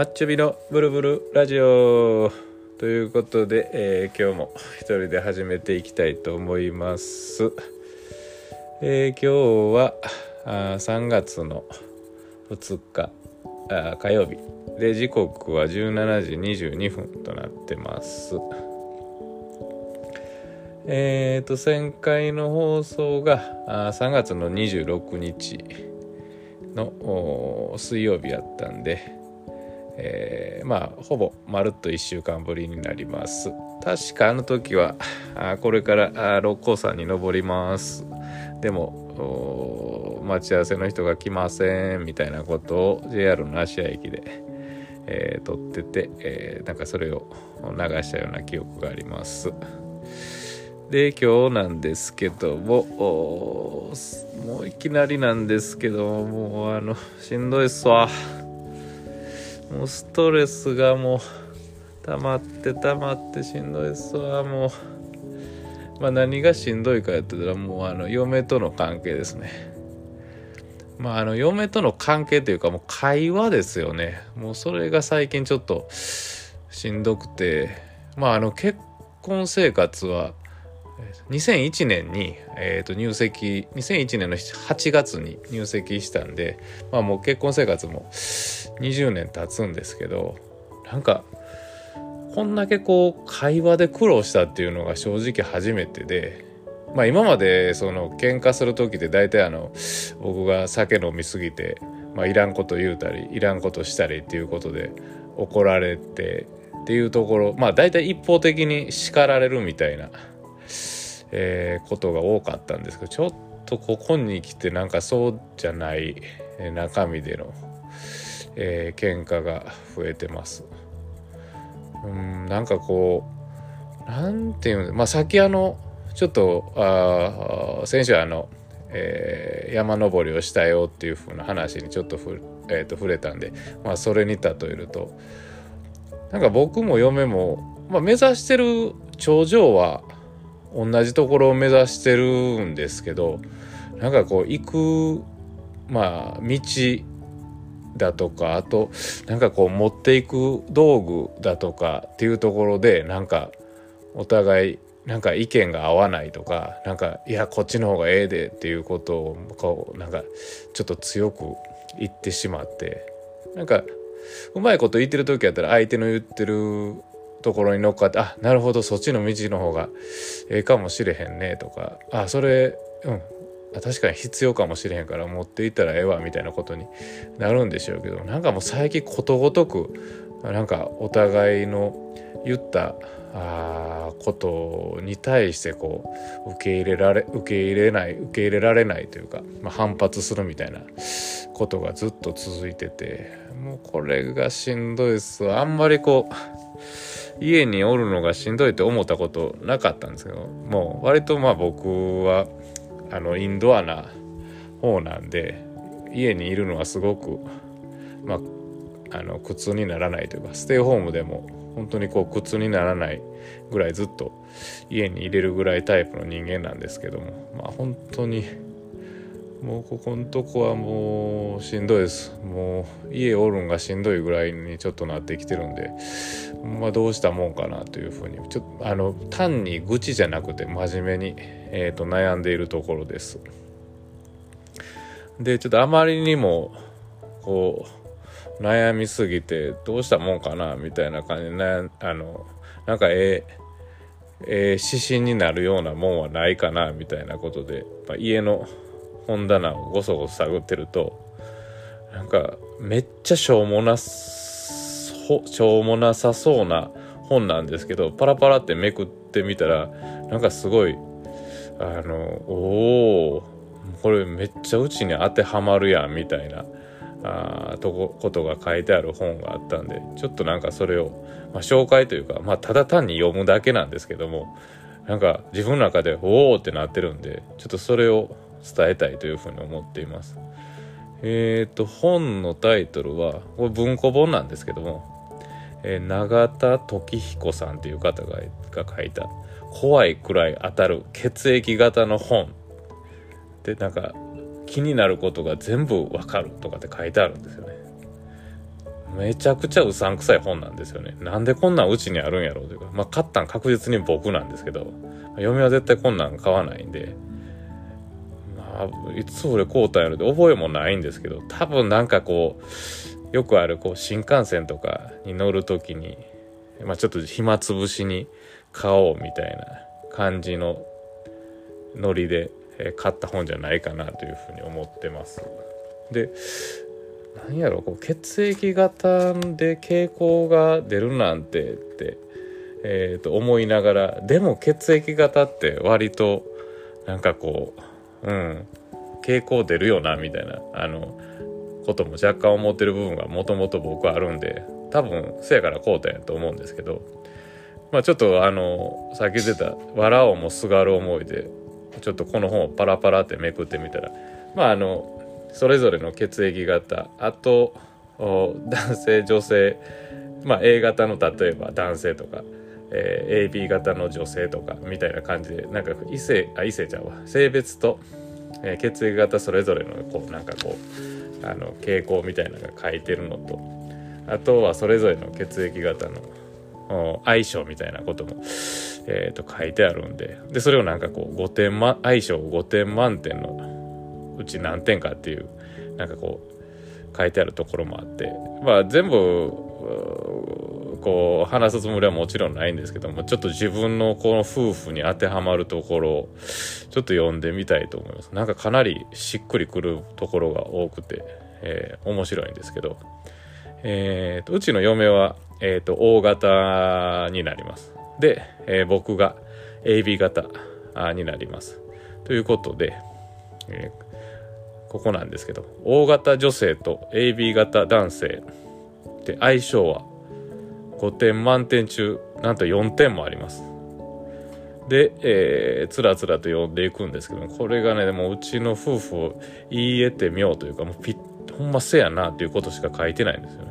マッチョビのブルブルラジオということで、えー今日も一人で始めていきたいと思います。えー今日はあ3月の2日あ火曜日で時刻は17時22分となってます。えーと前回の放送があ3月の26日の水曜日やったんで、えーまあほぼまるっと1週間ぶりになります。確かあの時はあこれから六甲山に登ります。でも待ち合わせの人が来ませんみたいなことを JR の芦屋駅で、えー撮ってて、えーなんかそれを流したような記憶があります。で今日なんですけどももういきなりなんですけどもうあのしんどいっすわ。もうストレスがもう溜まって溜まってしんどいっすわ。もうまあ何がしんどいかやってたらもうあの嫁との関係ですね。まああの嫁との関係というかもう会話ですよね。もうそれが最近ちょっとしんどくて。まああの結婚生活は2001年に、えー、と入籍2001年の8月に入籍したんでまあもう結婚生活も20年経つんですけどなんかこんだけこう会話で苦労したっていうのが正直初めてでまあ今までその喧嘩する時って大体あの僕が酒飲みすぎて、まあ、いらんこと言うたりいらんことしたりっていうことで怒られてっていうところまあ大体一方的に叱られるみたいな、えーことが多かったんですけどちょっとここに来てなんかそうじゃないえー中身での、えー喧嘩が増えてます。うんなんかこうなんていうのまあ先あのちょっとあ先週あの、えー山登りをしたよっていう風な話にちょっとふ、えーと触れたんで、まあ、それに例えるとなんか僕も嫁も、まあ、目指してる頂上は同じところを目指してるんですけどなんかこう行くまあ道だとかあとなんかこう持っていく道具だとかっていうところでなんかお互いなんか意見が合わないとかなんかいやこっちの方がええでっていうことをこうなんかちょっと強く言ってしまってなんかうまいこと言ってる時やったら相手の言ってるところに乗っかってあなるほどそっちの道の方がええかもしれへんねとか。あそれうん。確かに必要かもしれへんから持っていったらええわみたいなことになるんでしょうけどなんかもう最近ことごとくなんかお互いの言ったあーことに対してこう受け入れられ受け入れない受け入れられないというか、まあ、反発するみたいなことがずっと続いててもうこれがしんどいっすあんまりこう家におるのがしんどいって思ったことなかったんですけどもう割とまあ僕はあのインドアな方なんで家にいるのはすごくまああの苦痛にならないというかステイホームでも本当にこう苦痛にならないぐらいずっと家に入れるぐらいタイプの人間なんですけどもまあ本当にもうここのとこはもうしんどいです。もう家おるんがしんどいぐらいにちょっとなってきてるんでまあどうしたもんかなというふうにちょっとあの単に愚痴じゃなくて真面目に、えー、と悩んでいるところです。でちょっとあまりにもこう悩みすぎてどうしたもんかなみたいな感じで悩んあのなんかえええー指針になるようなもんはないかなみたいなことで、まあ、家の本棚をごそごそ探ってるとなんかめっちゃしょうもなしょうもなさそうな本なんですけどパラパラってめくってみたらなんかすごいあのおおこれめっちゃうちに当てはまるやんみたいなあとこことが書いてある本があったんでちょっとなんかそれを、まあ、紹介というか、まあ、ただ単に読むだけなんですけどもなんか自分の中でおおってなってるんでちょっとそれを伝えたいというふうに思っています。えっ、と本のタイトルはこれ文庫本なんですけども、えー永田時彦さんという方がが書いた「怖いくらい当たる血液型の本」でなんか気になることが全部わかるとかって書いてあるんですよね。めちゃくちゃうさんくさい本なんですよね。なんでこんなんうちにあるんやろうというか、まあ買ったん確実に僕なんですけど、嫁は絶対こんなん買わないんで、いつ俺買うたんやろで覚えもないんですけど、多分なんかこう、よくあるこう新幹線とかに乗るときに、まあちょっと暇つぶしに買おうみたいな感じのノリで買った本じゃないかなというふうに思ってます。で、何やろこう血液型で傾向が出るなんてって、えー、と思いながらでも血液型って割となんかこううん。傾向出るよなみたいな。あのことも若干思ってる部分がもともと僕はあるんで多分せやからこうたんやと思うんですけど。まあちょっとあのさっき出た「笑おうもすがる思いで」ちょっとこの本をパラパラってめくってみたらまああのそれぞれの血液型あと男性女性まあ A 型の例えば男性とか、えー、AB 型の女性とかみたいな感じでなんか異性あ異性ちゃうわ。性別と、えー、血液型それぞれのこうなんかこうあの傾向みたいなのが書いてるのとあとはそれぞれの血液型の相性みたいなことも、えー、と書いてあるんででそれをなんかこう5点、ま、相性5点満点のうち何点かっていうなんかこう書いてあるところもあってまあ全部こう話すつもりはもちろんないんですけどもちょっと自分のこの夫婦に当てはまるところをちょっと読んでみたいと思います。なんかかなりしっくりくるところが多くて、えー、面白いんですけど、えーと、うちの嫁は、えーと、大型になります。で、えー、僕が AB 型になります。ということで、えーここなんですけど O 型女性と AB 型男性で相性は5点満点中なんと4点もあります。で、えー、つらつらと読んでいくんですけどもこれがねでもうちの夫婦を言い得てみようというかもうピッほんませやなということしか書いてないんですよね。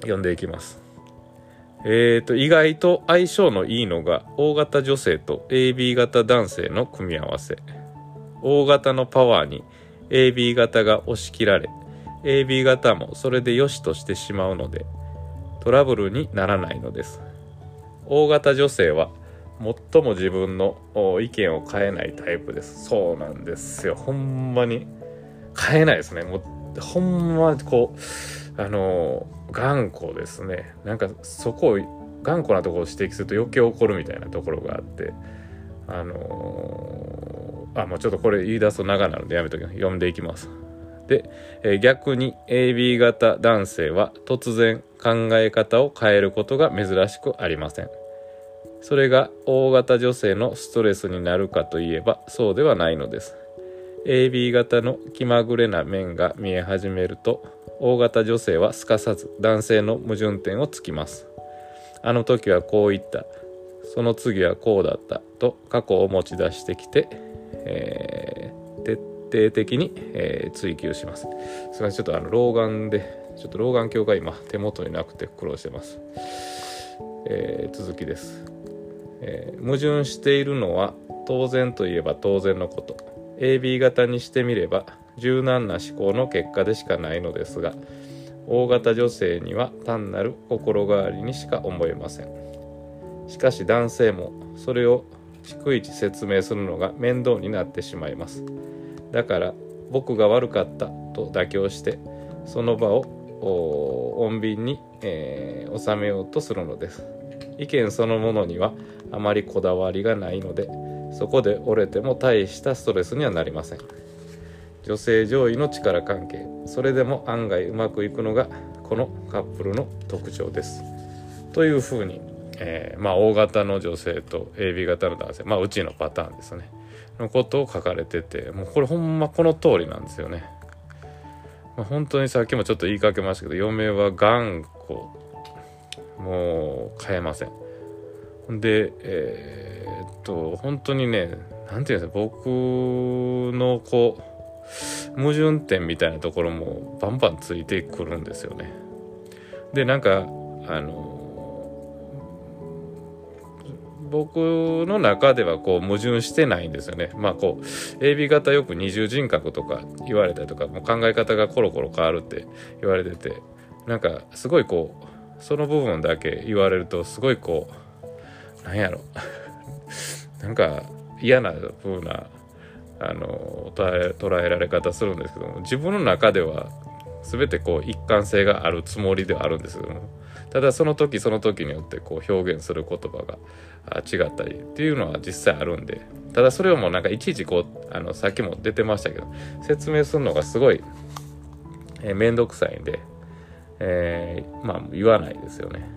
読んでいきます。えーと意外と相性のいいのが O 型女性と AB 型男性の組み合わせ。O 型のパワーに AB 型が押し切られ AB 型もそれで良しとしてしまうのでトラブルにならないのです。O 型女性は最も自分の意見を変えないタイプです。そうなんですよ。ほんまに。変えないですね。もうほんまこうあの頑固ですね。なんかそこを頑固なところを指摘すると余計怒るみたいなところがあってあのあ、もうちょっとこれ言い出すと長なのでやめときます。読んでいきます。で、え、逆に AB 型男性は突然考え方を変えることが珍しくありません。それが O 型女性のストレスになるかといえばそうではないのです。AB 型の気まぐれな面が見え始めると O 型女性はすかさず男性の矛盾点をつきます。あの時はこう言った。その次はこうだったと過去を持ち出してきてえー、徹底的に、えー、追求します。すみません、ちょっとあの老眼で、ちょっと老眼鏡が今手元になくて苦労してます。えー、続きです、え矛盾しているのは当然といえば当然のこと。AB 型にしてみれば柔軟な思考の結果でしかないのですが、大型女性には単なる心変わりにしか思えません。しかし男性もそれを逐一説明するのが面倒になってしまいますだから僕が悪かったと妥協してその場を穏便に、えー、収めようとするのです。意見そのものにはあまりこだわりがないのでそこで折れても大したストレスにはなりません。女性上位の力関係それでも案外うまくいくのがこのカップルの特徴です。というふうにえー、まあ、大型の女性と AB 型の男性、まあ、うちのパターンですね。のことを書かれててもうこれほんまこの通りなんですよね、まあ、本当にさっきもちょっと言いかけましたけど嫁は頑固。もう変えません。でえー、っと本当にね何て言うんですか僕のこう矛盾点みたいなところもバンバンついてくるんですよね。でなんかあの僕の中ではこう矛盾してないんですよね。まあこう AB 型よく二重人格とか言われたりとかもう考え方がコロコロ変わるって言われててなんかすごいこうその部分だけ言われるとすごいこうなんやろ なんか嫌な風なあの捉えられ方するんですけども自分の中では全てこう一貫性があるつもりではあるんですけどもただその時その時によってこう表現する言葉が違ったりっていうのは実際あるんでただそれをもうなんかいちいちこうあのさっきも出てましたけど説明するのがすごい面倒、くさいんで、えー、まあ言わないですよね。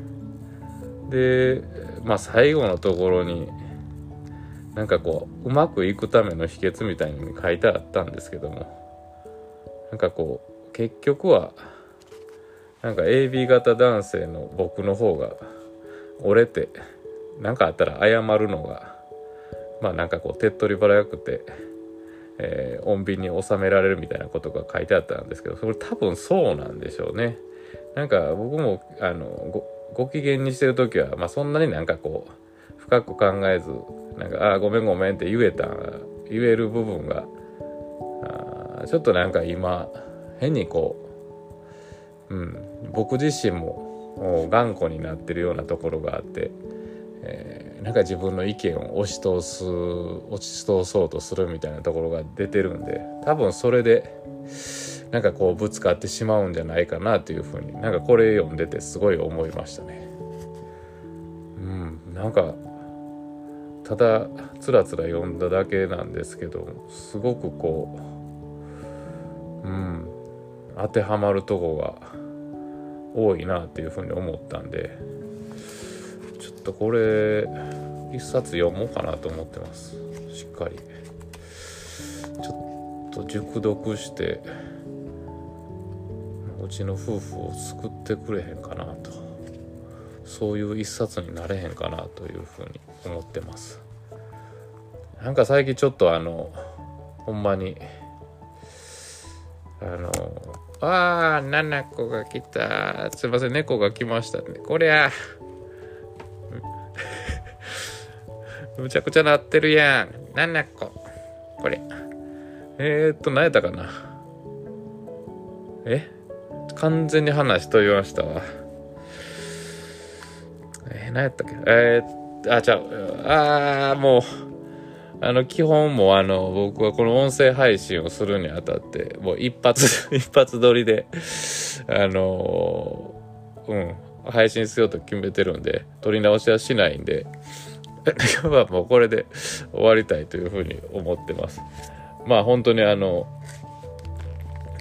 でまあ最後のところになんかこううまくいくための秘訣みたいに書いてあったんですけどもなんかこう結局はなんか AB 型男性の僕の方が折れて何かあったら謝るのがまあなんかこう手っ取り早くて、えー、穏便に収められるみたいなことが書いてあったんですけどそれ多分そうなんでしょうね。なんか僕もあのごご機嫌にしてる時は、まあ、そんなになんかこう深く考えずなんか「ああごめんごめん」って言えた言える部分があちょっとなんか今変にこう、うん、僕自身も頑固になってるようなところがあって、えー、なんか自分の意見を押し通す押し通そうとするみたいなところが出てるんで多分それでなんかこうぶつかってしまうんじゃないかなというふうになんかこれ読んでてすごい思いましたね。うん、なんかただつらつら読んだだけなんですけどすごくこううん。当てはまるとこが多いなっていうふうに思ったんでちょっとこれ一冊読もうかなと思ってます。しっかり。ちょっと熟読してうちの夫婦を救ってくれへんかなと。そういう一冊になれへんかなというふうに思ってます。なんか最近ちょっとあのほんまにあのああ、ナナコが来た。すいません、猫が来ましたね。こりゃ。むちゃくちゃなってるやん。ナナコ。これ。えー、っと、何やったかな？え？完全に話と言いましたわ。えー、何やったっけ？えー、あ、ちゃう。あー、もう。あの、基本もあの、僕はこの音声配信をするにあたって、もう一発、一発撮りで、あのうん、配信しようと決めてるんで、撮り直しはしないんで、今日はもうこれで終わりたいというふうに思ってます。まあ本当にあの、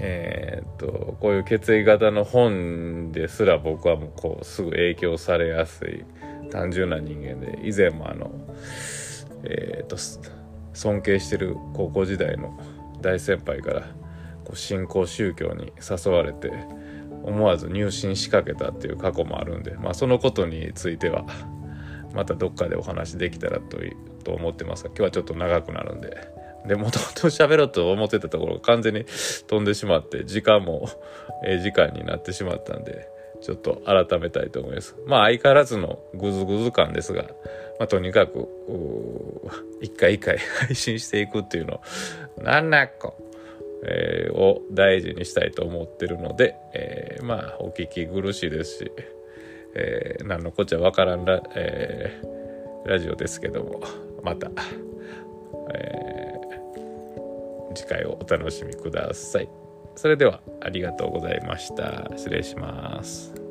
えー、っと、こういう血液型の本ですら僕はもうこうすぐ影響されやすい単純な人間で、以前もあの、えーと、尊敬してる高校時代の大先輩からこう新興宗教に誘われて思わず入信しかけたっていう過去もあるんで、まあ、そのことについてはまたどっかでお話できたらとと思ってますが今日はちょっと長くなるんででもともと喋ろうと思ってたところが完全に飛んでしまって時間も時間になってしまったんでちょっと改めたいと思います。まあ相変わらずのグズグズ感ですが、まあとにかく、一回一回 配信していくっていうのを、7個、えー、を大事にしたいと思ってるので、えー、まあお聞き苦しいですし、えー、何のこっちゃわからんラ,、えー、ラジオですけども、また、えー、次回をお楽しみください。それではありがとうございました。失礼します。